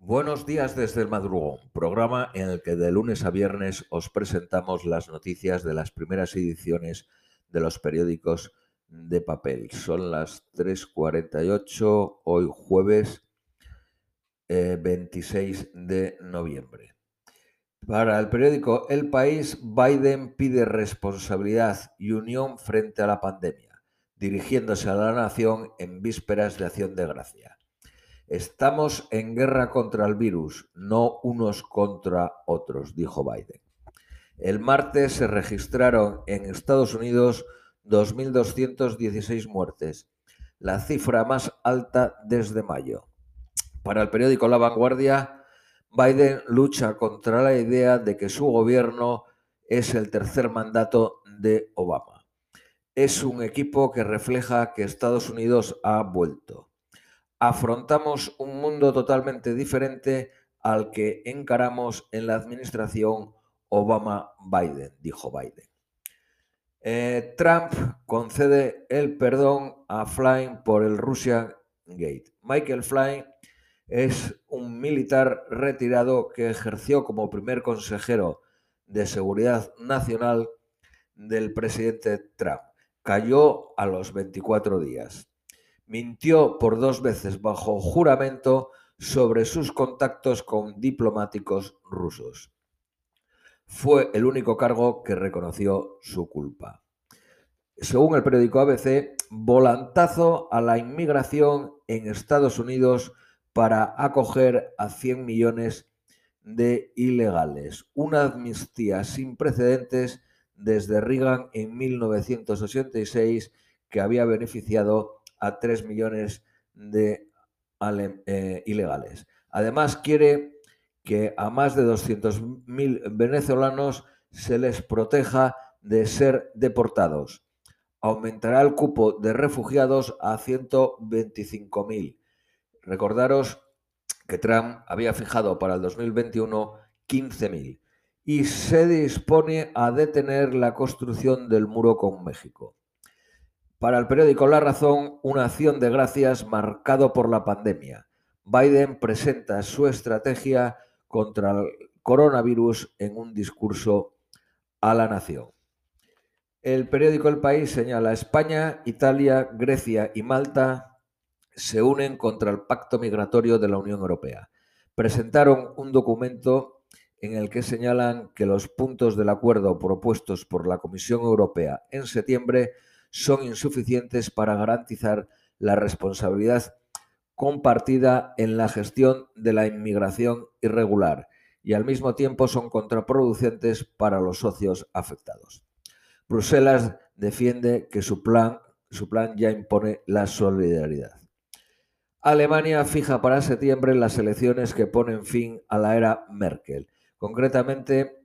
Buenos días desde el madrugón, programa en el que de lunes a viernes os presentamos las noticias de las primeras ediciones de los periódicos de papel. Son las 3.48, hoy jueves 26 eh, de noviembre. Para el periódico El País, Biden pide responsabilidad y unión frente a la pandemia, dirigiéndose a la nación en vísperas de acción de gracia. Estamos en guerra contra el virus, no unos contra otros, dijo Biden. El martes se registraron en Estados Unidos 2.216 muertes, la cifra más alta desde mayo. Para el periódico La Vanguardia, Biden lucha contra la idea de que su gobierno es el tercer mandato de Obama. Es un equipo que refleja que Estados Unidos ha vuelto afrontamos un mundo totalmente diferente al que encaramos en la administración Obama-Biden, dijo Biden. Eh, Trump concede el perdón a Flynn por el Russian Gate. Michael Flynn es un militar retirado que ejerció como primer consejero de seguridad nacional del presidente Trump. Cayó a los 24 días mintió por dos veces bajo juramento sobre sus contactos con diplomáticos rusos. Fue el único cargo que reconoció su culpa. Según el periódico ABC, volantazo a la inmigración en Estados Unidos para acoger a 100 millones de ilegales. Una amnistía sin precedentes desde Reagan en 1986 que había beneficiado a 3 millones de eh, ilegales. Además, quiere que a más de 200.000 venezolanos se les proteja de ser deportados. Aumentará el cupo de refugiados a 125.000. Recordaros que Trump había fijado para el 2021 15.000 y se dispone a detener la construcción del muro con México. Para el periódico La Razón, una acción de gracias marcado por la pandemia. Biden presenta su estrategia contra el coronavirus en un discurso a la nación. El periódico El País señala España, Italia, Grecia y Malta se unen contra el pacto migratorio de la Unión Europea. Presentaron un documento en el que señalan que los puntos del acuerdo propuestos por la Comisión Europea en septiembre son insuficientes para garantizar la responsabilidad compartida en la gestión de la inmigración irregular y al mismo tiempo son contraproducentes para los socios afectados. Bruselas defiende que su plan, su plan ya impone la solidaridad. Alemania fija para septiembre las elecciones que ponen fin a la era Merkel. Concretamente,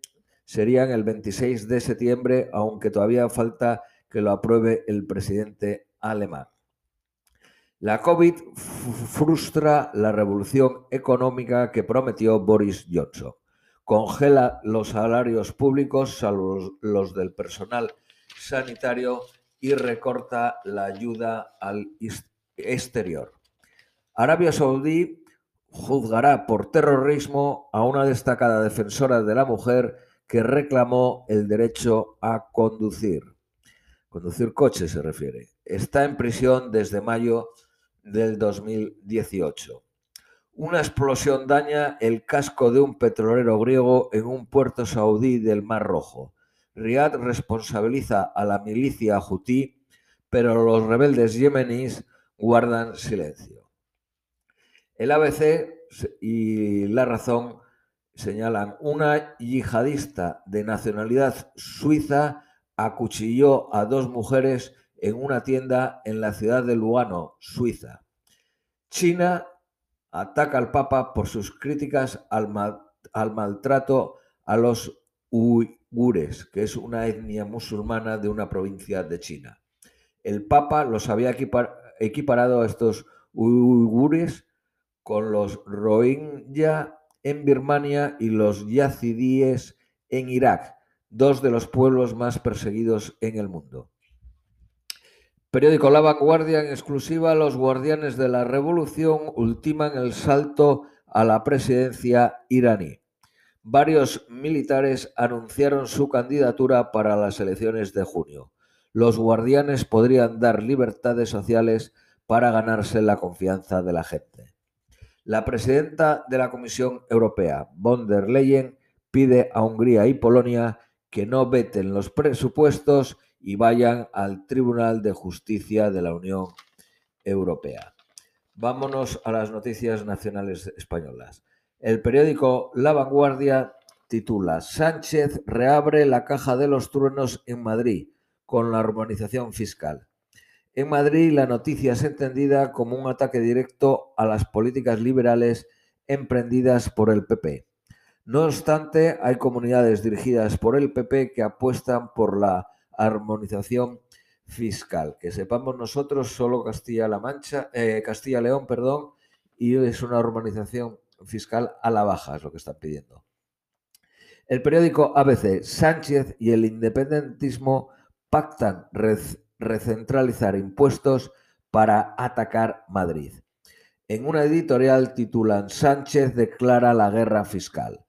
serían el 26 de septiembre, aunque todavía falta que lo apruebe el presidente alemán. La COVID frustra la revolución económica que prometió Boris Johnson. Congela los salarios públicos, salvo los del personal sanitario, y recorta la ayuda al exterior. Arabia Saudí juzgará por terrorismo a una destacada defensora de la mujer que reclamó el derecho a conducir. Conducir coche se refiere. Está en prisión desde mayo del 2018. Una explosión daña el casco de un petrolero griego en un puerto saudí del Mar Rojo. Riad responsabiliza a la milicia hutí, pero los rebeldes yemeníes guardan silencio. El ABC y La Razón señalan una yihadista de nacionalidad suiza acuchilló a dos mujeres en una tienda en la ciudad de Lugano, Suiza. China ataca al Papa por sus críticas al, maltrato a los uigures, que es una etnia musulmana de una provincia de China. El Papa los había equiparado a estos uigures con los Rohingya en Birmania y los yazidíes en Irak, dos de los pueblos más perseguidos en el mundo. Periódico La Vanguardia en exclusiva, los guardianes de la revolución ultiman el salto a la presidencia iraní. Varios militares anunciaron su candidatura para las elecciones de junio. Los guardianes podrían dar libertades sociales para ganarse la confianza de la gente. La presidenta de la Comisión Europea, von der Leyen, pide a Hungría y Polonia que no veten los presupuestos y vayan al Tribunal de Justicia de la Unión Europea. Vámonos a las noticias nacionales españolas. El periódico La Vanguardia titula Sánchez reabre la caja de los truenos en Madrid con la armonización fiscal. En Madrid la noticia es entendida como un ataque directo a las políticas liberales emprendidas por el PP. No obstante, hay comunidades dirigidas por el PP que apuestan por la armonización fiscal. Que sepamos nosotros, solo Castilla-La Mancha, eh, Castilla-León, perdón, y es una armonización fiscal a la baja, es lo que están pidiendo. El periódico ABC, Sánchez y el independentismo pactan recentralizar impuestos para atacar Madrid. En una editorial titulan Sánchez declara la guerra fiscal.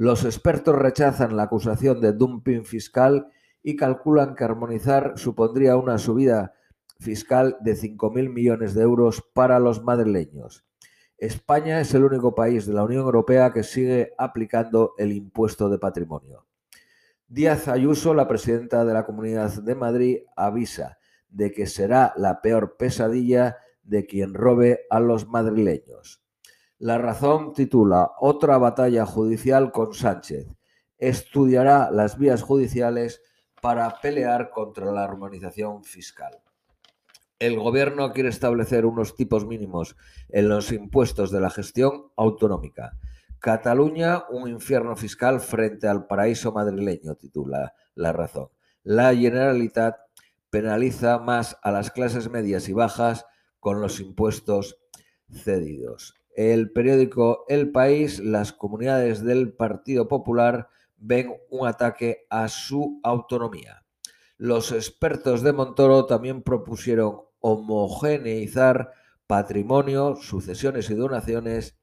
Los expertos rechazan la acusación de dumping fiscal y calculan que armonizar supondría una subida fiscal de 5.000 millones de euros para los madrileños. España es el único país de la Unión Europea que sigue aplicando el impuesto de patrimonio. Díaz Ayuso, la presidenta de la Comunidad de Madrid, avisa de que será la peor pesadilla de quien robe a los madrileños. La razón titula Otra batalla judicial con Sánchez. Estudiará las vías judiciales para pelear contra la armonización fiscal el gobierno quiere establecer unos tipos mínimos en los impuestos de la gestión autonómica. Cataluña, un infierno fiscal frente al paraíso madrileño, titula La Razón. La Generalitat penaliza más a las clases medias y bajas con los impuestos cedidos. El periódico El País, las comunidades del Partido Popular ven un ataque a su autonomía. Los expertos de Montoro también propusieron homogeneizar patrimonio, sucesiones y donaciones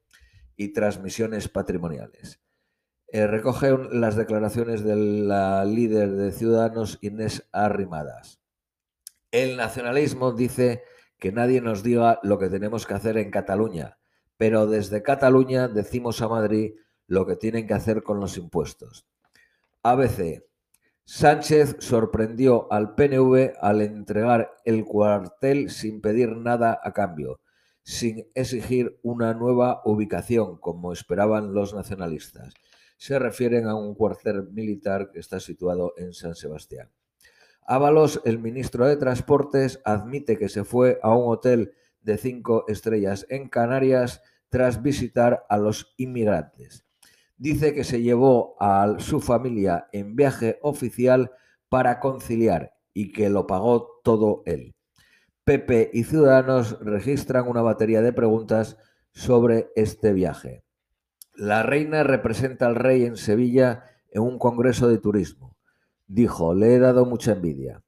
y transmisiones patrimoniales. Eh, recoge las declaraciones de la líder de Ciudadanos, Inés Arrimadas. El nacionalismo dice que nadie nos diga lo que tenemos que hacer en Cataluña, pero desde Cataluña decimos a Madrid lo que tienen que hacer con los impuestos. ABC, Sánchez sorprendió al PNV al entregar el cuartel sin pedir nada a cambio, sin exigir una nueva ubicación, como esperaban los nacionalistas. Se refieren a un cuartel militar que está situado en San Sebastián. Ábalos, el ministro de Transportes, admite que se fue a un hotel de cinco estrellas en Canarias tras visitar a los inmigrantes dice que se llevó a su familia en viaje oficial para conciliar y que lo pagó todo él. Pepe y Ciudadanos registran una batería de preguntas sobre este viaje. La reina representa al rey en Sevilla en un congreso de turismo. Dijo, le he dado mucha envidia.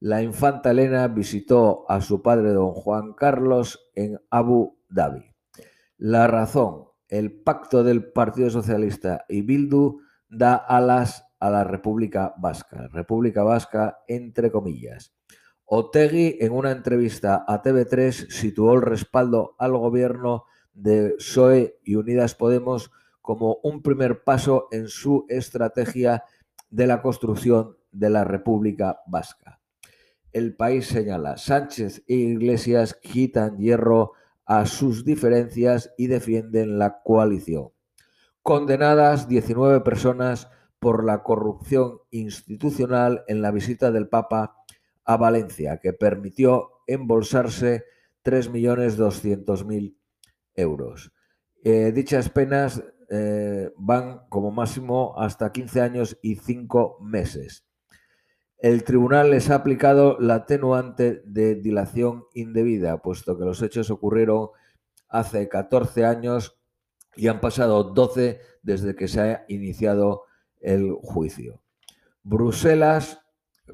La infanta Elena visitó a su padre don Juan Carlos en Abu Dhabi. La razón, el pacto del Partido Socialista y Bildu da alas a la República Vasca. República Vasca, entre comillas. Otegui, en una entrevista a TV3, situó el respaldo al gobierno de PSOE y Unidas Podemos como un primer paso en su estrategia de la construcción de la República Vasca. El país señala, Sánchez e Iglesias quitan hierro a sus diferencias y defienden la coalición. Condenadas 19 personas por la corrupción institucional en la visita del Papa a Valencia, que permitió embolsarse 3.200.000 euros. Eh, dichas penas eh, van como máximo hasta 15 años y 5 meses el tribunal les ha aplicado la atenuante de dilación indebida, puesto que los hechos ocurrieron hace 14 años y han pasado 12 desde que se ha iniciado el juicio. Bruselas,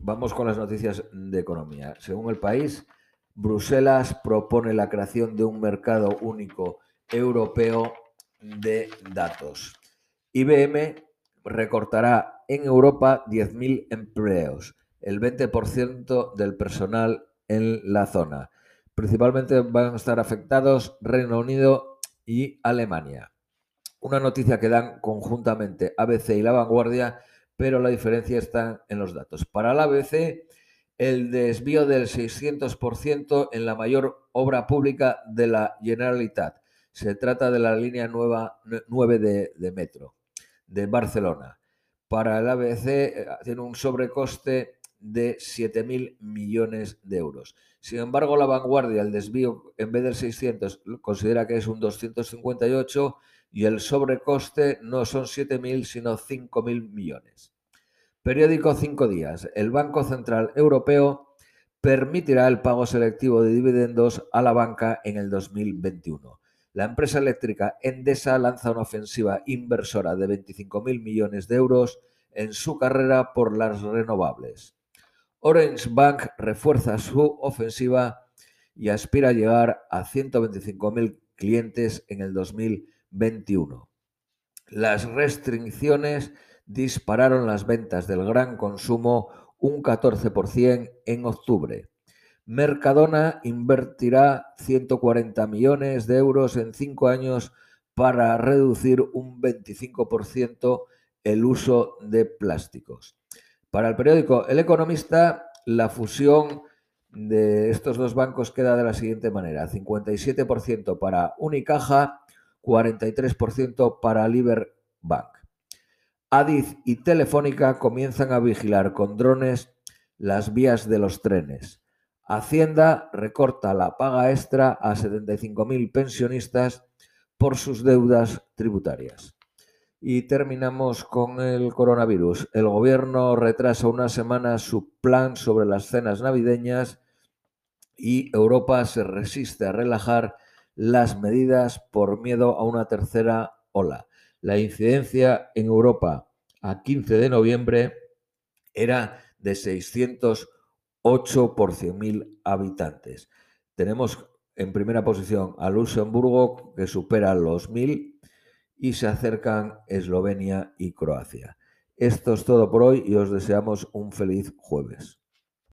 vamos con las noticias de economía. Según el país, Bruselas propone la creación de un mercado único europeo de datos. IBM recortará en Europa 10.000 empleos, el 20% del personal en la zona. Principalmente van a estar afectados Reino Unido y Alemania. Una noticia que dan conjuntamente ABC y La Vanguardia, pero la diferencia está en los datos. Para la ABC, el desvío del 600% en la mayor obra pública de la Generalitat. Se trata de la línea nueva, 9 de, de metro de Barcelona. Para el ABC eh, tiene un sobrecoste de 7.000 millones de euros. Sin embargo, la vanguardia, el desvío, en vez del 600, considera que es un 258 y el sobrecoste no son 7.000, sino 5.000 millones. Periódico 5 días. El Banco Central Europeo permitirá el pago selectivo de dividendos a la banca en el 2021. La empresa eléctrica Endesa lanza una ofensiva inversora de 25.000 millones de euros en su carrera por las renovables. Orange Bank refuerza su ofensiva y aspira a llegar a 125.000 clientes en el 2021. Las restricciones dispararon las ventas del gran consumo un 14% en octubre. Mercadona invertirá 140 millones de euros en cinco años para reducir un 25% el uso de plásticos. Para el periódico El Economista, la fusión de estos dos bancos queda de la siguiente manera: 57% para Unicaja, 43% para Liberbank. Adiz y Telefónica comienzan a vigilar con drones las vías de los trenes. Hacienda recorta la paga extra a 75.000 pensionistas por sus deudas tributarias. Y terminamos con el coronavirus. El gobierno retrasa una semana su plan sobre las cenas navideñas y Europa se resiste a relajar las medidas por miedo a una tercera ola. La incidencia en Europa a 15 de noviembre era de 608 por 100.000 habitantes. Tenemos en primera posición a Luxemburgo, que supera los 1.000 y se acercan Eslovenia y Croacia. Esto es todo por hoy y os deseamos un feliz jueves.